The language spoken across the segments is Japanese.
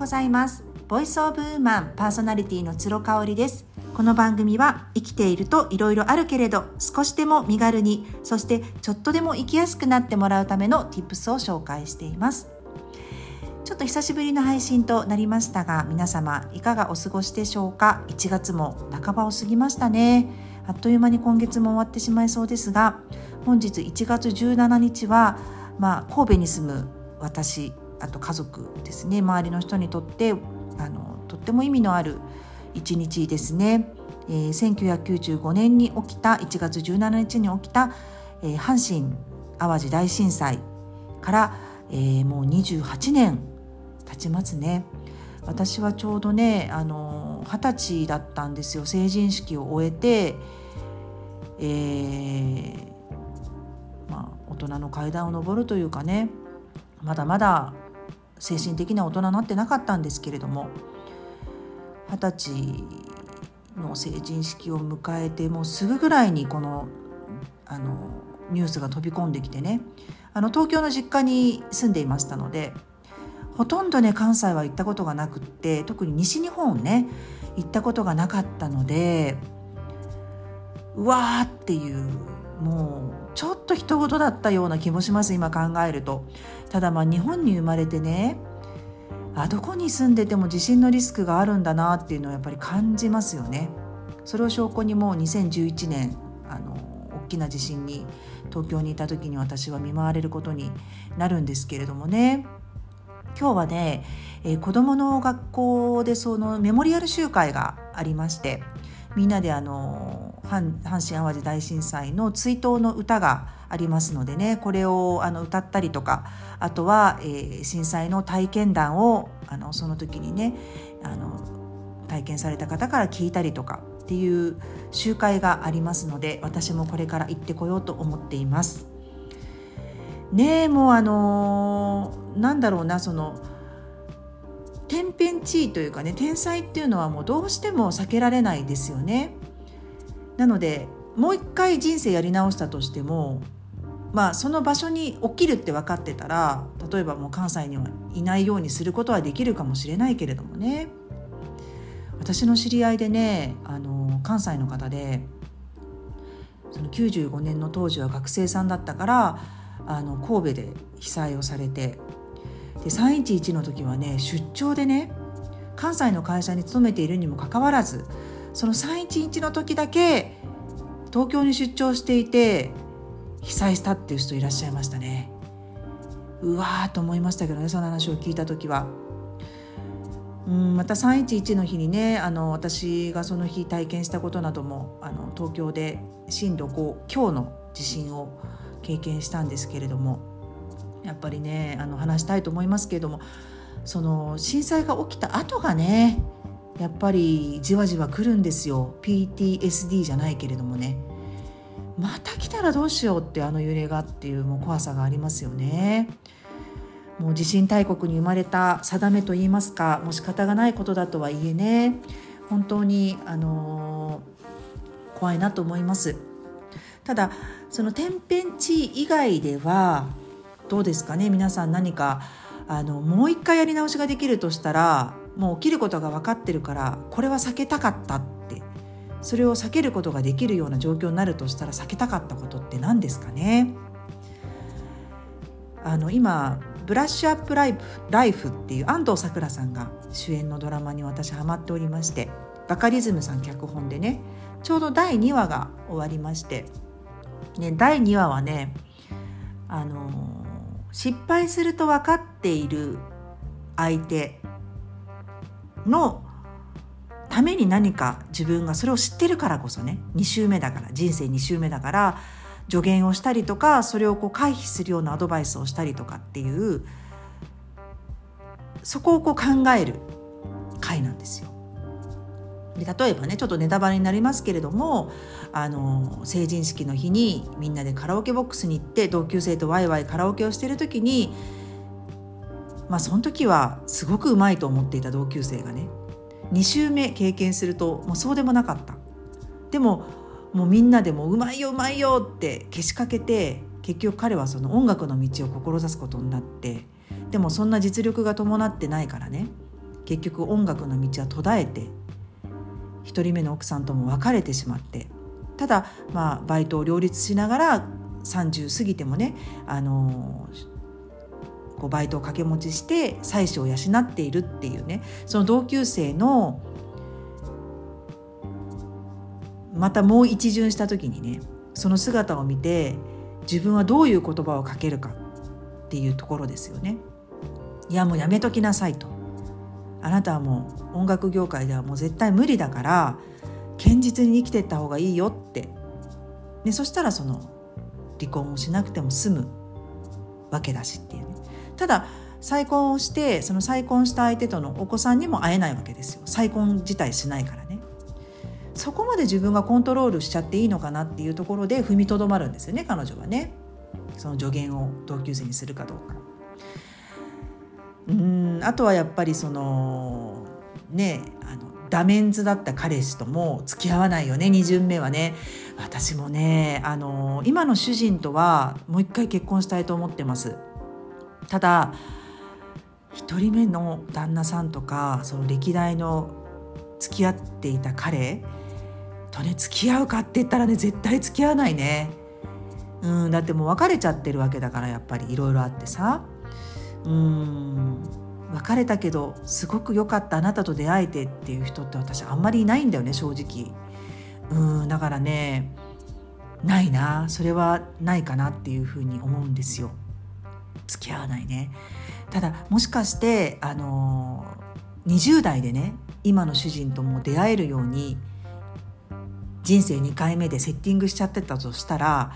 ございます。ボイスオブウーマンパーソナリティの鶴香織です。この番組は生きていると色々あるけれど少しでも身軽にそしてちょっとでも生きやすくなってもらうための Tips を紹介しています。ちょっと久しぶりの配信となりましたが皆様いかがお過ごしでしょうか？1月も半ばを過ぎましたね。あっという間に今月も終わってしまいそうですが本日1月17日は、まあ、神戸に住む私あと家族ですね。周りの人にとってあのとっても意味のある一日ですね、えー、1995年に起きた1月17日に起きた、えー、阪神・淡路大震災から、えー、もう28年経ちますね。私はちょうどねあの20歳だったんですよ。成人式を終えて、えー、まあ、大人の階段を上るというかねまだまだ精神的な大人になってなかったんですけれども二十歳の成人式を迎えてもうすぐぐらいにこのあのニュースが飛び込んできてねあの東京の実家に住んでいましたのでほとんどね関西は行ったことがなくって特に西日本ね行ったことがなかったのでうわーっていうもうちょっと人事だったような気もします今考えると。ただまあ日本に生まれてねあどこに住んでても地震のリスクがあるんだなっていうのはやっぱり感じますよね。それを証拠にもう2011年あの大きな地震に東京にいた時に私は見舞われることになるんですけれどもね。今日はね、えー、子どもの学校でそのメモリアル集会がありましてみんなであの阪神・淡路大震災の追悼の歌がありますのでねこれをあの歌ったりとかあとは、えー、震災の体験談をあのその時にねあの体験された方から聞いたりとかっていう集会がありますので私もこれから行ってこようと思っています。ねえもうあのー、なんだろうなその天変地異というかね天才っていうのはもうどうしても避けられないですよね。なのでもう一回人生やり直したとしてもまあその場所に起きるって分かってたら例えばもう関西にはいないようにすることはできるかもしれないけれどもね。私の知り合いでねあの関西の方でその95年の当時は学生さんだったからあの神戸で被災をされてで311の時はね出張でね関西の会社に勤めているにもかかわらずその311の時だけ東京に出張していて被災したっていう人いらっしゃいましたねうわーと思いましたけどねその話を聞いた時は。うんまた311の日にねあの私がその日体験したことなどもあの東京で震度5強の地震を経験したんですけれどもやっぱりねあの話したいと思いますけれどもその震災が起きた後がねやっぱりじわじわ来るんですよ。PTSD じゃないけれどもね。また来たらどうしようってあの揺れがっていうもう怖さがありますよね。もう地震大国に生まれた定めといいますかもう仕方がないことだとはいえね。本当にあのー、怖いなと思います。ただその天変地異以外ではどうですかね。皆さん何かあのもう一回やり直しができるとしたらもう起きることが分かってるからこれは避けたかったって。それを避けることができるような状況になるとしたら避けたかったことって何ですかね。あの今「ブラッシュアップライフライフ」っていう安藤サクラさんが主演のドラマに私ハマっておりましてバカリズムさん脚本でねちょうど第2話が終わりまして、ね、第2話はねあの失敗すると分かっている相手のために何か自分がそれを知ってるからこそね2週目だから人生2週目だから助言をしたりとかそれをこう回避するようなアドバイスをしたりとかっていうそこをこう考える回なんですよ。で例えばねちょっとネタバレになりますけれどもあの成人式の日にみんなでカラオケボックスに行って同級生とワイワイカラオケをしてる時にまあその時はすごくうまいと思っていた同級生がね2週目経験するともうそうでもなかった。でももうみんなでもうまいようまいよってけしかけて結局彼はその音楽の道を志すことになってでもそんな実力が伴ってないからね結局音楽の道は途絶えて1人目の奥さんとも別れてしまってただまあバイトを両立しながら30過ぎてもねあのこうバイトを掛け持ちして妻子を養っているっていうねその同級生のまたもう一巡した時にねその姿を見て自分はどういう言葉をかけるかっていうところですよね。いやもうやめときなさいと。あなたはもう音楽業界ではもう絶対無理だから堅実に生きていった方がいいよって、ね、そしたらその離婚をしなくても済むわけだしっていうただ再婚をしてその再婚した相手とのお子さんにも会えないわけですよ。再婚自体しないからね。そこまで自分がコントロールしちゃっていいのかなっていうところで踏みとどまるんですよね彼女はね。その助言を同級生にするかどうか。うんあとはやっぱりそのねあのダメンズだった彼氏とも付き合わないよね2巡目はね。私もねあの今の主人とはもう一回結婚したいと思ってます。ただ1人目の旦那さんとかその歴代の付き合っていた彼とね付き合うかって言ったらね絶対付き合わないね。うんだってもう別れちゃってるわけだからやっぱりいろいろあってさ。うん別れたけどすごく良かったあなたと出会えてっていう人って私あんまりいないんだよね正直。うんだからねないな。それはないかなっていうふうに思うんですよ。付き合わないねただもしかしてあの20代でね今の主人とも出会えるように人生2回目でセッティングしちゃってたとしたら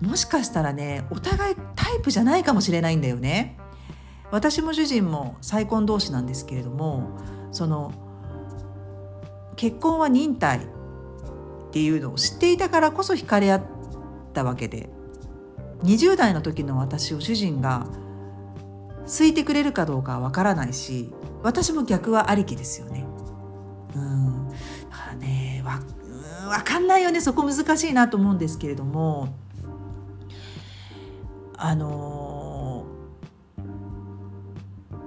もしかしたらねお互いタイプじゃないかもしれないんだよね。私も主人も再婚同士なんですけれどもその結婚は忍耐っていうのを知っていたからこそ惹かれ合ったわけで20代の時の私を主人が好いてくれるかどうかはわからないし私も逆はありきですよね。うん。だからねわ分かんないよね。そこ難しいなと思うんですけれども。あの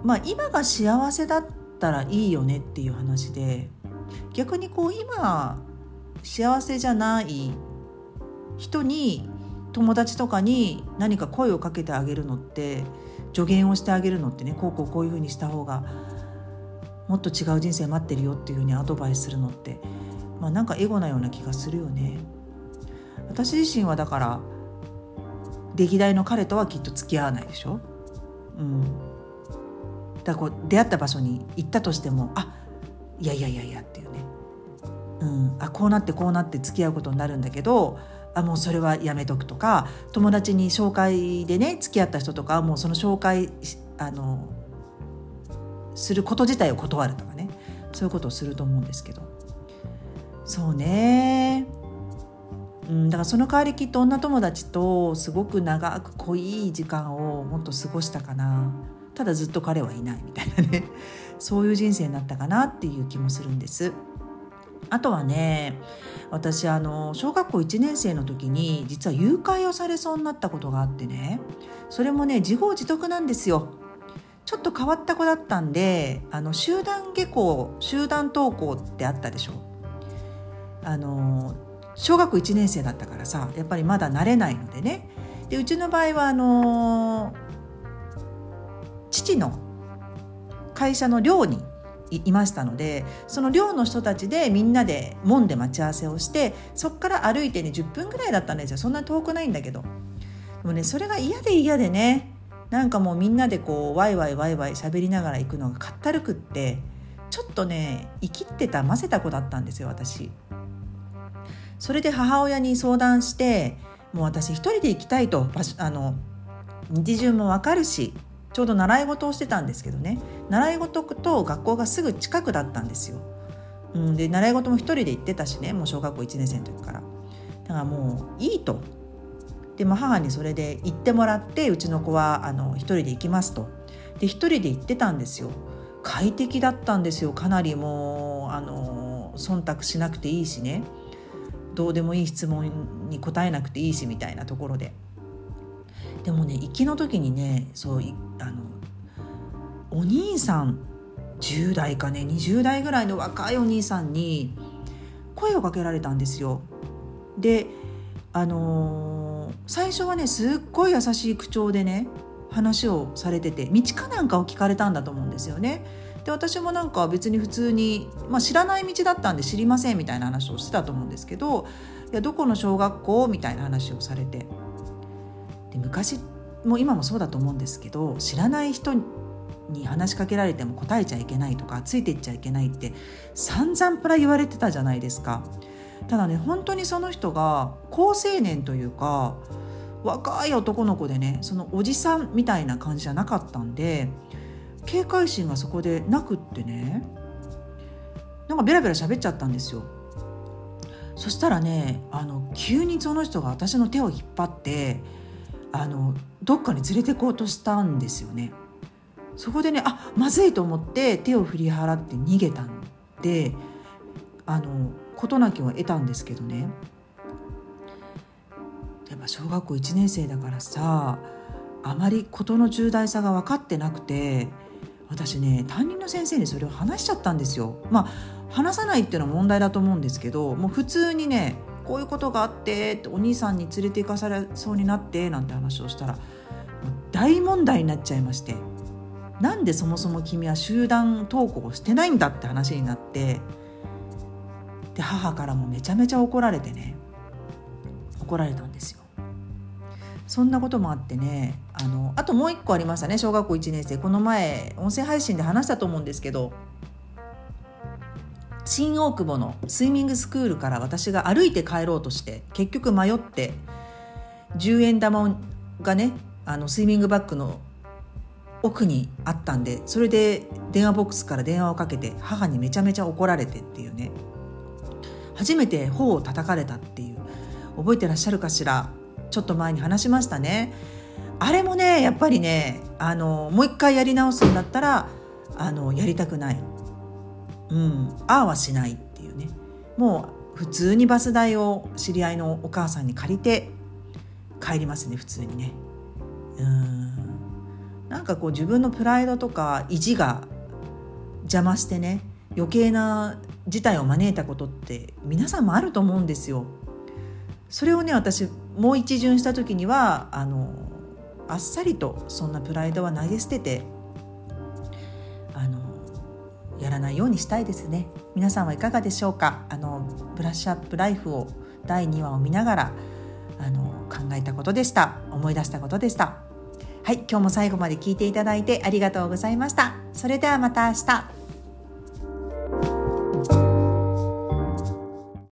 まあ今が幸せだったらいいよねっていう話で逆にこう今幸せじゃない人に友達とかに何か声をかけてあげるのって助言をしてあげるのってねこうこうこういうふうにした方がもっと違う人生待ってるよっていうふうにアドバイスするのってまあなんかエゴなような気がするよね。私自身はだから歴代の彼とはきっと付き合わないでしょ？うん、だからこう出会った場所に行ったとしてもあいやいやいやいやっていうね、うん、あこうなってこうなって付き合うことになるんだけどあもうそれはやめとくとか友達に紹介でね付き合った人とかもうその紹介あのすること自体を断るとかねそういうことをすると思うんですけど。そうね。うん、だからその代わりきっと女友達とすごく長く濃い時間をもっと過ごしたかな。ただずっと彼はいないみたいなね。そういう人生になったかなっていう気もするんです。あとはね私あの小学校1年生の時に実は誘拐をされそうになったことがあってねそれもね自業自得なんですよ。ちょっと変わった子だったんであの集団下校集団登校ってあったでしょあの小学校1年生だったからさやっぱりまだ慣れないのでねでうちの場合はあの父の会社の寮にいましたのでその寮の人たちでみんなで門で待ち合わせをしてそこから歩いてね10分ぐらいだったんですよそんな遠くないんだけどでもねそれが嫌で嫌でねなんかもうみんなでこうワイワイワイワイ喋りながら行くのがかったるくってちょっとね生きってたませた子だったんですよ私。それで母親に相談してもう私一人で行きたいとあの日順も分かるしちょうど習い事をしてたんですけどね習い事と学校がすぐ近くだったんですよ。うん、で習い事も一人で行ってたしねもう小学校1年生の時から。だからもういいと。で、まあ、母にそれで行ってもらってうちの子はあの一人で行きますと。で一人で行ってたんですよ。快適だったんですよかなりもうあの忖度しなくていいしね。どうでもいい質問に答えなくていいしみたいなところででもね行きの時にねそうあのお兄さん10代かね20代ぐらいの若いお兄さんに声をかけられたんですよ。であのー、最初はねすっごい優しい口調でね話をされてて道かなんかを聞かれたんだと思うんですよね。で私もなんか別に普通に、まあ、知らない道だったんで知りませんみたいな話をしてたと思うんですけどいやどこの小学校？みたいな話をされて昔も今もそうだと思うんですけど知らない人に話しかけられても答えちゃいけないとかついていっちゃいけないって散々プラ言われてたじゃないですか。ただね本当にその人が好青年というか若い男の子でねそのおじさんみたいな感じじゃなかったんで警戒心がそこでなくってねなんかベラベラ喋っちゃったんですよ。そしたらねあの急にその人が私の手を引っ張ってあのどっかに連れて行こうとしたんですよね。そこでねあまずいと思って手を振り払って逃げたんであの事なきを得たんですけどねやっぱ小学校1年生だからさあまり事の重大さが分かってなくて私ね担任の先生にそれを話しちゃったんですよ。まあ話さないっていうのは問題だと思うんですけどもう普通にねこういうことがあってお兄さんに連れて行かされそうになってなんて話をしたら大問題になっちゃいましてなんでそもそも君は集団登校をしてないんだって話になってで母からもめちゃめちゃ怒られてね怒られたんですよ。そんなこともあってねあのあともう一個ありましたね小学校1年生この前音声配信で話したと思うんですけど新大久保のスイミングスクールから私が歩いて帰ろうとして結局迷って10円玉がねあのスイミングバッグの奥にあったんでそれで電話ボックスから電話をかけて母にめちゃめちゃ怒られてっていうね。初めて頬を叩かれたっていう。覚えてらっしゃるかしら？ちょっと前に話しましたね。あれもねやっぱりねあのもう一回やり直すんだったらあのやりたくない。うんああはしないっていうね。もう普通にバス代を知り合いのお母さんに借りて帰りますね普通にね。うん。なんかこう自分のプライドとか意地が邪魔してね余計な事態を招いたことって皆さんもあると思うんですよ。それをね私もう一巡した時にはあのあっさりとそんなプライドは投げ捨ててやらないようにしたいですね。皆さんはいかがでしょうか？あのブラッシュアップライフを第2話を見ながらあの考えたことでした。思い出したことでした。はい今日も最後まで聞いていただいてありがとうございました。それではまた明日。